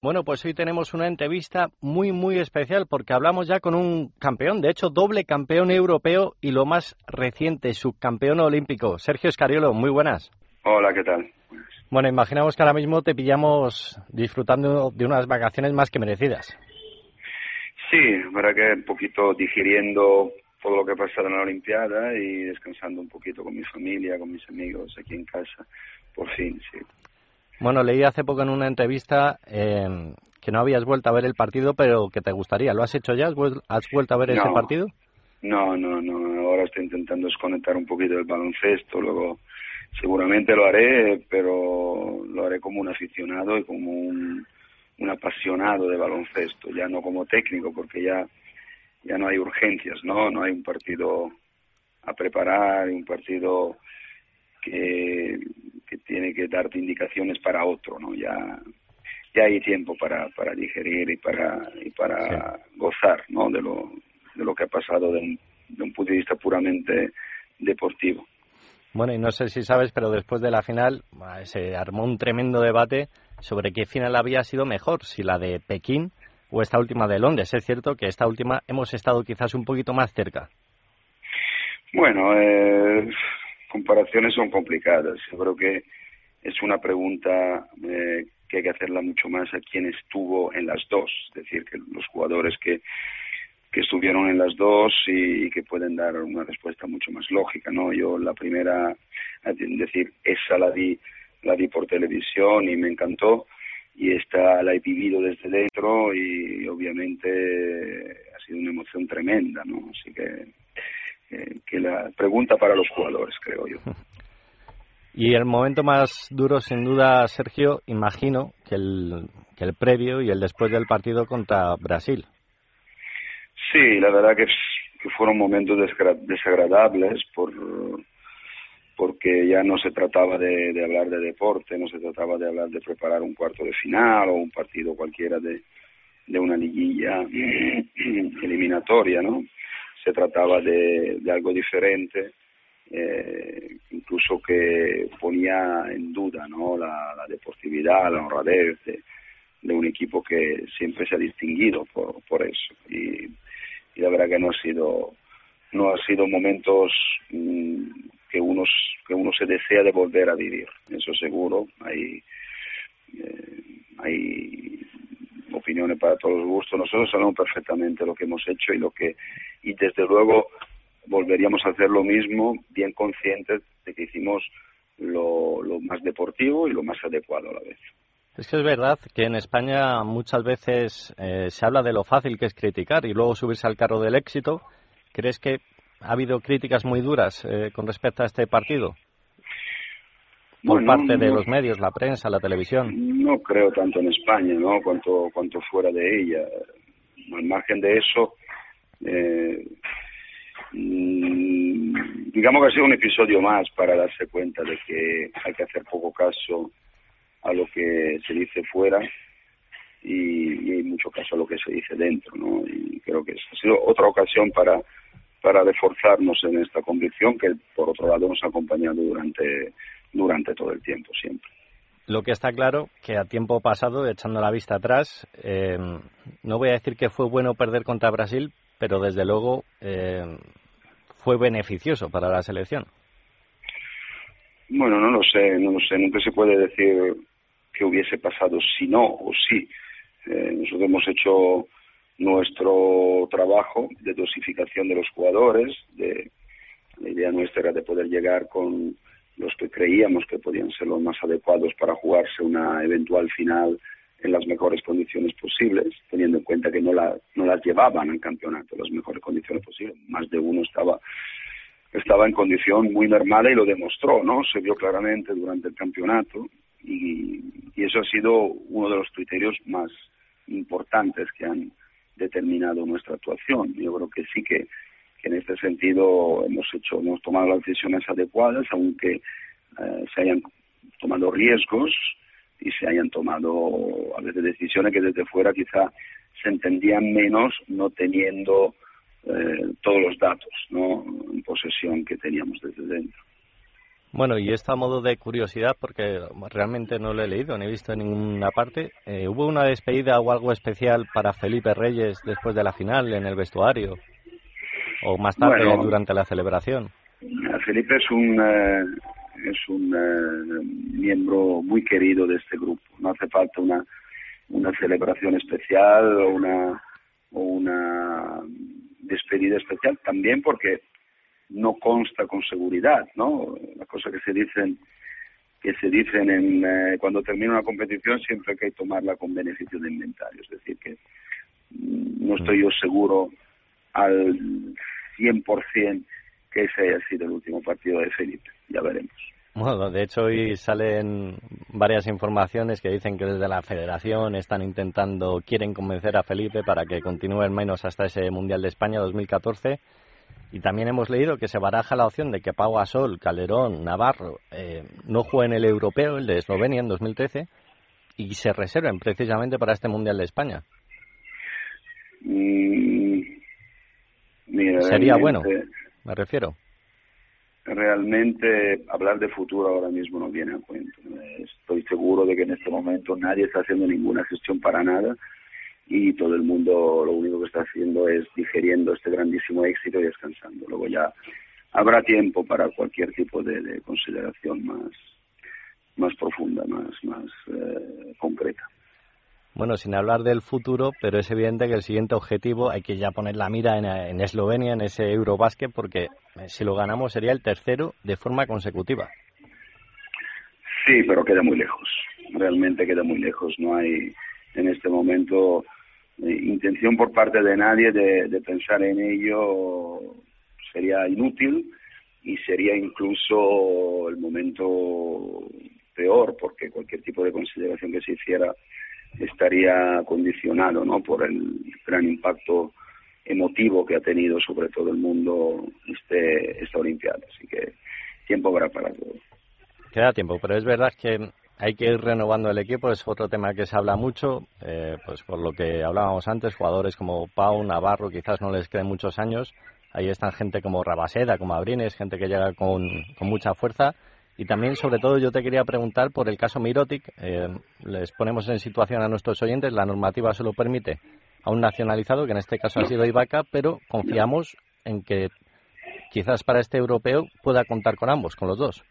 Bueno, pues hoy tenemos una entrevista muy, muy especial porque hablamos ya con un campeón, de hecho, doble campeón europeo y lo más reciente, subcampeón olímpico. Sergio Escariolo, muy buenas. Hola, ¿qué tal? Bueno, imaginamos que ahora mismo te pillamos disfrutando de unas vacaciones más que merecidas. Sí, verdad que un poquito digiriendo todo lo que ha pasado en la Olimpiada y descansando un poquito con mi familia, con mis amigos aquí en casa, por fin, sí. Bueno, leí hace poco en una entrevista eh, que no habías vuelto a ver el partido, pero que te gustaría. ¿Lo has hecho ya? ¿Has vuelto a ver ese partido? No, no, no. Ahora estoy intentando desconectar un poquito del baloncesto. Luego seguramente lo haré, pero lo haré como un aficionado y como un, un apasionado de baloncesto, ya no como técnico, porque ya ya no hay urgencias, ¿no? No hay un partido a preparar, un partido que que tiene que darte indicaciones para otro, ¿no? Ya, ya hay tiempo para, para digerir y para, y para gozar, ¿no? De lo, de lo que ha pasado de un, de un punto de vista puramente deportivo. Bueno, y no sé si sabes, pero después de la final se armó un tremendo debate sobre qué final había sido mejor, si la de Pekín o esta última de Londres. Es cierto que esta última hemos estado quizás un poquito más cerca. Bueno, eh, comparaciones son complicadas. Yo creo que es una pregunta eh, que hay que hacerla mucho más a quien estuvo en las dos, es decir, que los jugadores que, que estuvieron en las dos y, que pueden dar una respuesta mucho más lógica, ¿no? Yo la primera, es decir, esa la di, la di por televisión y me encantó y esta la he vivido desde dentro y obviamente ha sido una emoción tremenda, ¿no? Así que eh, que la pregunta para los jugadores, creo yo. Y el momento más duro, sin duda, Sergio, imagino que el, que el previo y el después del partido contra Brasil. Sí, la verdad que, que fueron momentos desagradables por porque ya no se trataba de, de, hablar de deporte, no se trataba de hablar de preparar un cuarto de final o un partido cualquiera de, de una liguilla eliminatoria, ¿no? Se trataba de, algo diferente, eh, incluso que ponía en duda ¿no? la, deportividad, la honradez de, un equipo que siempre se ha distinguido por, por eso. Y, la verdad que no ha sido no ha sido momentos mm, que uno que uno se desea de volver a vivir eso seguro hay eh, hay opiniones para todos los gustos. Nosotros sabemos perfectamente lo que hemos hecho y lo que y desde luego volveríamos a hacer lo mismo, bien conscientes de que hicimos lo, más deportivo y lo más adecuado a la vez. Es que es verdad que en España muchas veces eh, se habla de lo fácil que es criticar y luego subirse al carro del éxito. ¿Crees que ha habido críticas muy duras eh, con respecto a este partido? por parte de los medios, la prensa, la televisión. No creo tanto en España, ¿no? Cuanto, cuanto fuera de ella. Al margen de eso, eh, mm, digamos que ha sido un episodio más para darse cuenta de que hay que hacer poco caso a lo que se dice fuera y, hay mucho caso a lo que se dice dentro, ¿no? Y creo que ha sido otra ocasión para para reforzarnos en esta convicción que por otro lado nos ha acompañado durante durante todo el tiempo siempre. Lo que está claro que a tiempo pasado, echando la vista atrás, eh, no voy a decir que fue bueno perder contra Brasil, pero desde luego eh, fue beneficioso para la selección. Bueno, no lo sé, no lo sé. Nunca se puede decir que hubiese pasado si no o sí. Eh, nosotros hemos hecho nuestro trabajo de dosificación de los jugadores. De, la idea nuestra era de poder llegar con los que creíamos que podían ser los más adecuados para jugarse una eventual final en las mejores condiciones posibles, teniendo en cuenta que no, la, no las llevaban al campeonato en las mejores condiciones posibles. Más de uno estaba, estaba en condición muy mermada y lo demostró, ¿no? Se vio claramente durante el campeonato y, y eso ha sido uno de los criterios más importantes que han determinado nuestra actuación. Yo creo que sí que en este sentido hemos hecho, hemos tomado las decisiones adecuadas, aunque eh, se hayan tomado riesgos y se hayan tomado a veces decisiones que desde fuera quizá se entendían menos no teniendo eh, todos los datos ¿no? en posesión que teníamos desde dentro. Bueno, y esto a modo de curiosidad, porque realmente no lo he leído ni he visto en ninguna parte, eh, ¿hubo una despedida o algo especial para Felipe Reyes después de la final en el vestuario? ¿O más tarde durante la celebración? Felipe es un, eh, es un eh, miembro muy querido de este grupo. No hace falta una, celebración especial o una, o una despedida especial, también porque no consta con seguridad, ¿no? Las cosas que se dicen que se dicen en, eh, cuando termina una competición siempre hay que tomarla con beneficio de inventario, es decir que mm, no estoy yo seguro al 100% que ese haya sido el último partido de Felipe, ya veremos. Bueno, de hecho hoy salen varias informaciones que dicen que desde la federación están intentando, quieren convencer a Felipe para que continúe al menos hasta ese Mundial de España 2014 y también hemos leído que se baraja la opción de que Pau Gasol, Calderón, Navarro eh, no jueguen el europeo, el de Eslovenia en 2013, y se reserven precisamente para este Mundial de España. Mm, Sería bueno, me refiero. Realmente hablar de futuro ahora mismo no viene a cuento. Estoy seguro de que en este momento nadie está haciendo ninguna gestión para nada y todo el mundo lo único que está haciendo es digeriendo este grandísimo éxito y descansando. Luego ya habrá tiempo para cualquier tipo de, consideración más, más profunda, más, más eh, concreta. Bueno, sin hablar del futuro, pero es evidente que el siguiente objetivo hay que ya poner la mira en, en Eslovenia, en ese Eurobásquet, porque eh, si lo ganamos sería el tercero de forma consecutiva. Sí, pero queda muy lejos. Realmente queda muy lejos. No hay en este momento eh, intención por parte de nadie de, pensar en ello sería inútil y sería incluso el momento peor porque cualquier tipo de consideración que se hiciera estaría condicionado ¿no? por el gran impacto emotivo que ha tenido sobre todo el mundo este esta olimpiada así que tiempo habrá para todo queda tiempo pero es verdad que hay que ir renovando el equipo, es otro tema que se habla mucho, eh, pues por lo que hablábamos antes, jugadores como Pau, Navarro, quizás no les queden muchos años, ahí están gente como Rabaseda, como Abrines, gente que llega con, mucha fuerza, y también, sobre todo, yo te quería preguntar por el caso Mirotic, eh, les ponemos en situación a nuestros oyentes, la normativa solo permite a un nacionalizado, que en este caso ha sido Ibaka, pero confiamos en que quizás para este europeo pueda contar con ambos, con los dos.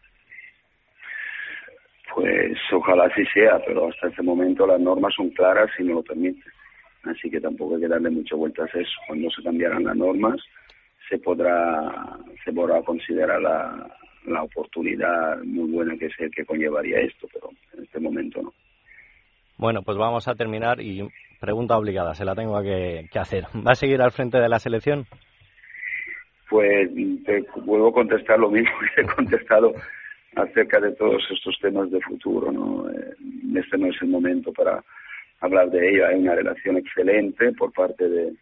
Pues ojalá así sea, pero hasta ese momento las normas son claras y no lo permiten. Así que tampoco hay que darle muchas vueltas a eso. Cuando se cambiaran las normas, se podrá, se podrá considerar la, la oportunidad muy buena que es el que conllevaría esto, pero en este momento no. Bueno, pues vamos a terminar y pregunta obligada, se la tengo que, que hacer. ¿Va a seguir al frente de la selección? Pues te vuelvo a contestar lo mismo que he contestado acerca de todos estos temas de futuro. ¿no? Eh, este no es el momento para hablar de ello. Hay una relación excelente por parte de,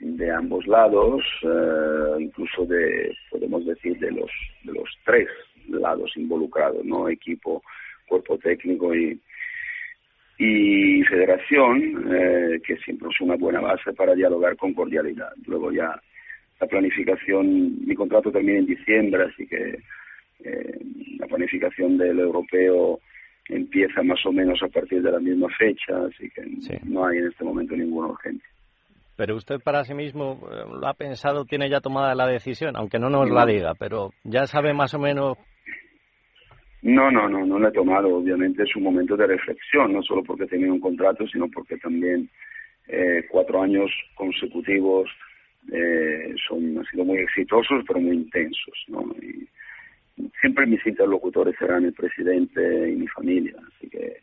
de ambos lados, eh, incluso de, podemos decir, de los, de los tres lados involucrados, ¿no? Equipo, cuerpo técnico y, y federación, eh, que siempre es una buena base para dialogar con cordialidad. Luego ya la planificación, mi contrato termina en diciembre, así que eh, la planificación del europeo empieza más o menos a partir de la misma fecha, así que no hay en este momento ninguna urgencia. Pero usted para sí mismo eh, lo ha pensado, tiene ya tomada la decisión, aunque no nos la diga, pero ya sabe más o menos. No, no, no, no lo he tomado. Obviamente es un momento de reflexión, no solo porque he tenido un contrato, sino porque también eh, cuatro años consecutivos eh, son han sido muy exitosos, pero muy intensos, ¿no? Y, siempre mis interlocutores serán el presidente y mi familia, así que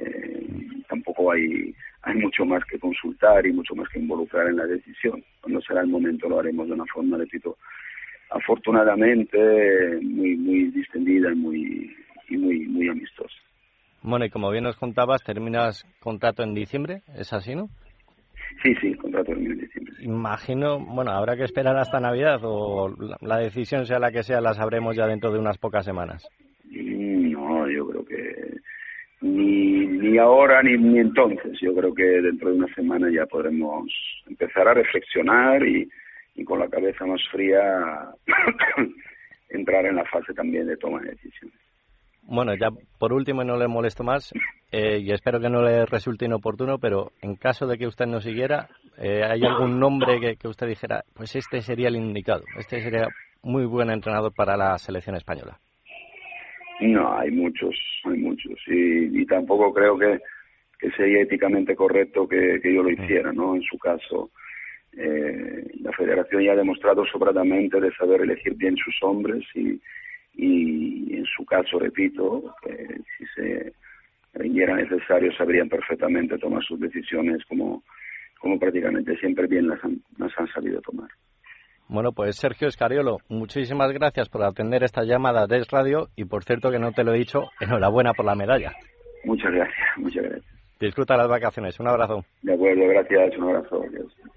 eh, tampoco hay, hay mucho más que consultar y mucho más que involucrar en la decisión. Cuando será el momento lo haremos de una forma, repito, afortunadamente muy, muy distendida y muy, y muy, muy amistosa. Bueno, y como bien nos contabas, terminas contrato en diciembre, ¿es así, no? Sí, sí, contrato en diciembre. Imagino, bueno, habrá que esperar hasta Navidad o la, decisión sea la que sea, la sabremos ya dentro de unas pocas semanas. Mm, no, yo creo que ni, ni ahora ni, entonces. Yo creo que dentro de una semana ya podremos empezar a reflexionar y, y con la cabeza más fría entrar en la fase también de toma de decisiones. Bueno, ya por último, no le molesto más eh, y espero que no le resulte inoportuno, pero en caso de que usted no siguiera, eh, ¿hay algún nombre que, que, usted dijera, pues este sería el indicado, este sería muy buen entrenador para la selección española? No, hay muchos, hay muchos. Y, y tampoco creo que, que sería éticamente correcto que, que yo lo mm. hiciera, ¿no? En su caso, eh, la federación ya ha demostrado sobradamente de saber elegir bien sus hombres y, y en su caso, repito, que si se era necesario sabrían perfectamente tomar sus decisiones como, como prácticamente siempre bien las han, las han sabido tomar. Bueno, pues Sergio Escariolo, muchísimas gracias por atender esta llamada de Radio y por cierto que no te lo he dicho, enhorabuena por la medalla. Muchas gracias, muchas gracias. Disfruta las vacaciones, un abrazo. De acuerdo, gracias, un abrazo. Adiós.